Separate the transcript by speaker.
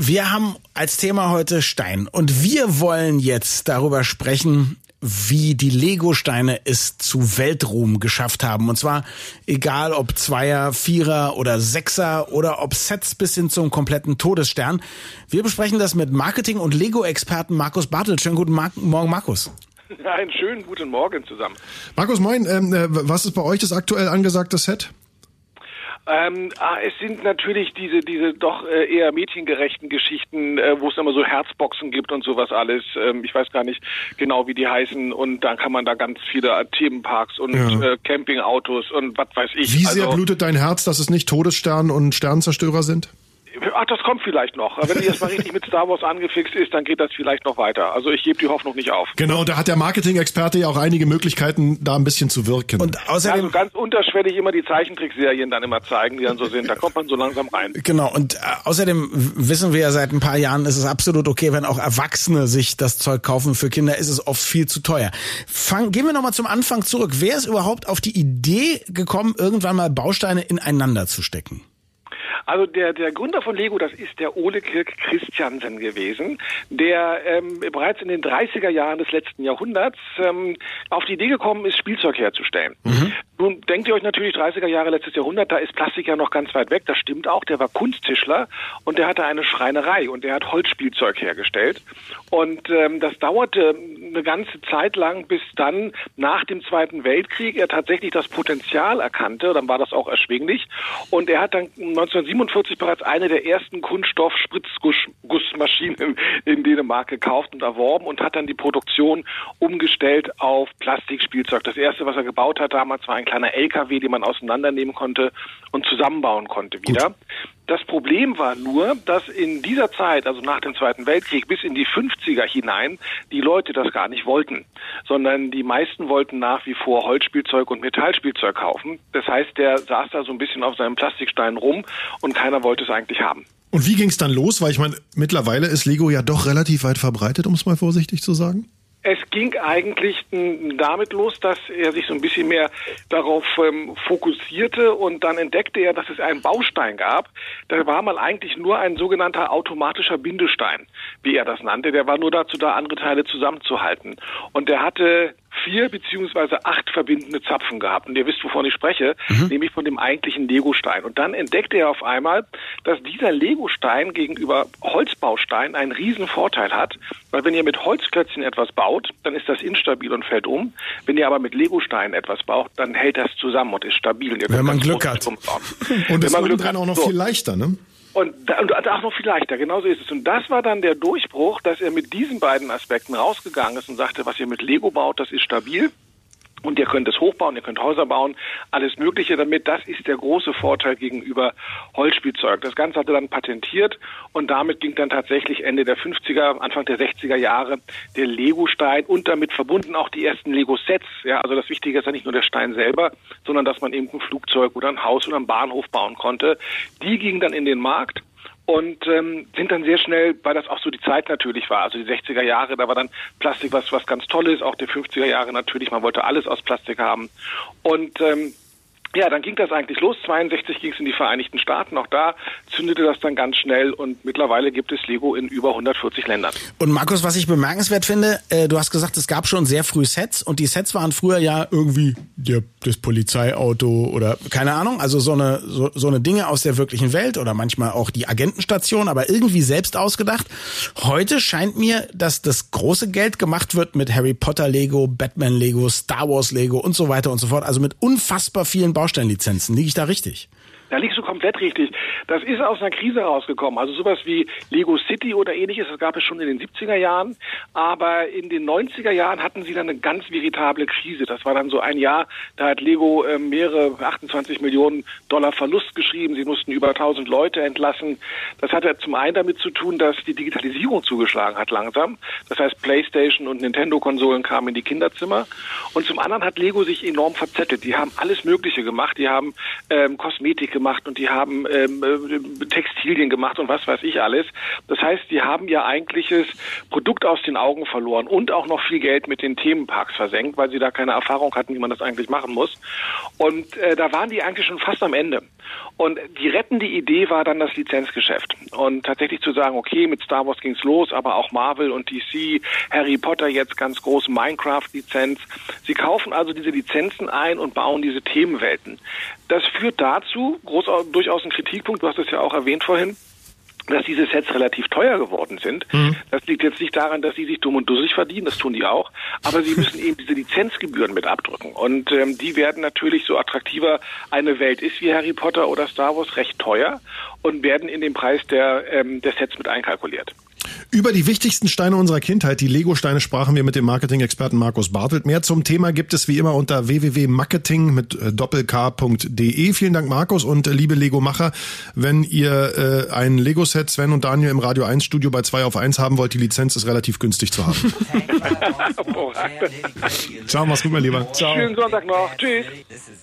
Speaker 1: Wir haben als Thema heute Stein und wir wollen jetzt darüber sprechen, wie die Lego-Steine es zu Weltruhm geschafft haben. Und zwar egal ob Zweier, Vierer oder Sechser oder ob Sets bis hin zum kompletten Todesstern. Wir besprechen das mit Marketing- und Lego-Experten Markus Bartelt. Schönen guten Morgen, Markus.
Speaker 2: Einen schönen guten Morgen zusammen.
Speaker 3: Markus, moin. Ähm, äh, was ist bei euch das aktuell angesagte Set?
Speaker 2: Ähm, ah, es sind natürlich diese diese doch äh, eher mädchengerechten Geschichten, äh, wo es immer so Herzboxen gibt und sowas alles. Ähm, ich weiß gar nicht genau, wie die heißen. Und dann kann man da ganz viele Themenparks und ja. äh, Campingautos und was weiß ich.
Speaker 3: Wie sehr also, blutet dein Herz, dass es nicht Todesstern und Sternzerstörer sind?
Speaker 2: Ach, das kommt vielleicht noch. Wenn die erstmal richtig mit Star Wars angefixt ist, dann geht das vielleicht noch weiter. Also ich gebe die Hoffnung nicht auf.
Speaker 3: Genau, da hat der Marketing-Experte ja auch einige Möglichkeiten, da ein bisschen zu wirken.
Speaker 1: Und außerdem
Speaker 2: also ganz unterschwellig immer die Zeichentrickserien dann immer zeigen, die dann so sind. Da kommt man so langsam rein.
Speaker 1: Genau. Und äh, außerdem wissen wir ja seit ein paar Jahren, ist es absolut okay, wenn auch Erwachsene sich das Zeug kaufen. Für Kinder ist es oft viel zu teuer. Fang, gehen wir nochmal zum Anfang zurück. Wer ist überhaupt auf die Idee gekommen, irgendwann mal Bausteine ineinander zu stecken?
Speaker 2: Also der, der Gründer von Lego, das ist der Ole Kirk Christiansen gewesen, der ähm, bereits in den 30er Jahren des letzten Jahrhunderts ähm, auf die Idee gekommen ist, Spielzeug herzustellen. Mhm. Nun denkt ihr euch natürlich 30er Jahre letztes Jahrhundert, da ist Plastik ja noch ganz weit weg, das stimmt auch, der war Kunsttischler und der hatte eine Schreinerei und der hat Holzspielzeug hergestellt. Und ähm, das dauerte eine ganze Zeit lang, bis dann nach dem Zweiten Weltkrieg er tatsächlich das Potenzial erkannte, dann war das auch erschwinglich und er hat dann 1947 1947 bereits eine der ersten Kunststoff-Spritzgussmaschinen in Dänemark gekauft und erworben und hat dann die Produktion umgestellt auf Plastikspielzeug. Das erste, was er gebaut hat damals, war ein kleiner LKW, den man auseinandernehmen konnte und zusammenbauen konnte wieder. Gut. Das Problem war nur, dass in dieser Zeit, also nach dem Zweiten Weltkrieg bis in die 50er hinein, die Leute das gar nicht wollten, sondern die meisten wollten nach wie vor Holzspielzeug und Metallspielzeug kaufen. Das heißt, der saß da so ein bisschen auf seinem Plastikstein rum und keiner wollte es eigentlich haben.
Speaker 3: Und wie ging es dann los? Weil ich meine, mittlerweile ist Lego ja doch relativ weit verbreitet, um es mal vorsichtig zu sagen.
Speaker 2: Es ging eigentlich damit los, dass er sich so ein bisschen mehr darauf ähm, fokussierte und dann entdeckte er, dass es einen Baustein gab. Da war mal eigentlich nur ein sogenannter automatischer Bindestein, wie er das nannte. Der war nur dazu da, andere Teile zusammenzuhalten. Und der hatte vier beziehungsweise acht verbindende Zapfen gehabt. Und ihr wisst, wovon ich spreche, mhm. nämlich von dem eigentlichen Legostein. Und dann entdeckte er auf einmal, dass dieser Legostein gegenüber Holzbaustein einen riesen Vorteil hat, weil wenn ihr mit Holzklötzchen etwas baut, dann ist das instabil und fällt um. Wenn ihr aber mit Legosteinen etwas baut, dann hält das zusammen und ist stabil. Und
Speaker 1: wenn man Glück hat.
Speaker 3: Und das ist dann auch noch so. viel leichter, ne?
Speaker 2: Und, und auch noch viel leichter, genauso ist es. Und das war dann der Durchbruch, dass er mit diesen beiden Aspekten rausgegangen ist und sagte, was ihr mit Lego baut, das ist stabil. Und ihr könnt es hochbauen, ihr könnt Häuser bauen, alles Mögliche damit. Das ist der große Vorteil gegenüber Holzspielzeug. Das Ganze hat er dann patentiert und damit ging dann tatsächlich Ende der 50er, Anfang der 60er Jahre der Lego-Stein und damit verbunden auch die ersten Lego-Sets. Ja, also das Wichtige ist ja nicht nur der Stein selber, sondern dass man eben ein Flugzeug oder ein Haus oder einen Bahnhof bauen konnte. Die gingen dann in den Markt und ähm, sind dann sehr schnell, weil das auch so die Zeit natürlich war, also die 60er Jahre, da war dann Plastik was was ganz Tolles, auch die 50er Jahre natürlich, man wollte alles aus Plastik haben und ähm, ja, dann ging das eigentlich los. 62 ging es in die Vereinigten Staaten. Auch da zündete das dann ganz schnell und mittlerweile gibt es Lego in über 140 Ländern.
Speaker 1: Und Markus, was ich bemerkenswert finde, äh, du hast gesagt, es gab schon sehr früh Sets und die Sets waren früher ja irgendwie der, das Polizeiauto oder keine Ahnung, also so eine so, so eine Dinge aus der wirklichen Welt oder manchmal auch die Agentenstation, aber irgendwie selbst ausgedacht. Heute scheint mir, dass das große Geld gemacht wird mit Harry Potter Lego, Batman Lego, Star Wars Lego und so weiter und so fort. Also mit unfassbar vielen Bausteinlizenzen. Liege ich da richtig?
Speaker 2: Komplett richtig. Das ist aus einer Krise rausgekommen. Also sowas wie Lego City oder ähnliches, das gab es schon in den 70er Jahren. Aber in den 90er Jahren hatten sie dann eine ganz veritable Krise. Das war dann so ein Jahr, da hat Lego äh, mehrere 28 Millionen Dollar Verlust geschrieben. Sie mussten über 1000 Leute entlassen. Das hatte zum einen damit zu tun, dass die Digitalisierung zugeschlagen hat langsam. Das heißt, PlayStation und Nintendo-Konsolen kamen in die Kinderzimmer. Und zum anderen hat Lego sich enorm verzettelt. Die haben alles Mögliche gemacht. Die haben ähm, Kosmetik gemacht und die haben ähm, äh, Textilien gemacht und was weiß ich alles. Das heißt, die haben ihr eigentliches Produkt aus den Augen verloren und auch noch viel Geld mit den Themenparks versenkt, weil sie da keine Erfahrung hatten, wie man das eigentlich machen muss. Und äh, da waren die eigentlich schon fast am Ende. Und die rettende Idee war dann das Lizenzgeschäft. Und tatsächlich zu sagen, okay, mit Star Wars ging's los, aber auch Marvel und DC, Harry Potter jetzt ganz groß, Minecraft-Lizenz. Sie kaufen also diese Lizenzen ein und bauen diese Themenwelten. Das führt dazu, groß, durchaus ein Kritikpunkt, du hast es ja auch erwähnt vorhin, dass diese Sets relativ teuer geworden sind. Mhm. Das liegt jetzt nicht daran, dass sie sich dumm und dussig verdienen, das tun die auch, aber sie müssen eben diese Lizenzgebühren mit abdrücken. Und ähm, die werden natürlich, so attraktiver eine Welt ist wie Harry Potter oder Star Wars, recht teuer und werden in den Preis der, ähm, der Sets mit einkalkuliert.
Speaker 3: Über die wichtigsten Steine unserer Kindheit, die Lego-Steine, sprachen wir mit dem Marketing-Experten Markus Bartelt. Mehr zum Thema gibt es wie immer unter www.marketing mit äh, doppelk.de. Vielen Dank, Markus und äh, liebe Lego-Macher. Wenn ihr äh, ein Lego-Set Sven und Daniel im Radio 1 Studio bei 2 auf 1 haben wollt, die Lizenz ist relativ günstig zu haben. Ciao, mach's gut, mein Lieber.
Speaker 2: Ciao. Schönen Sonntag noch. Tschüss.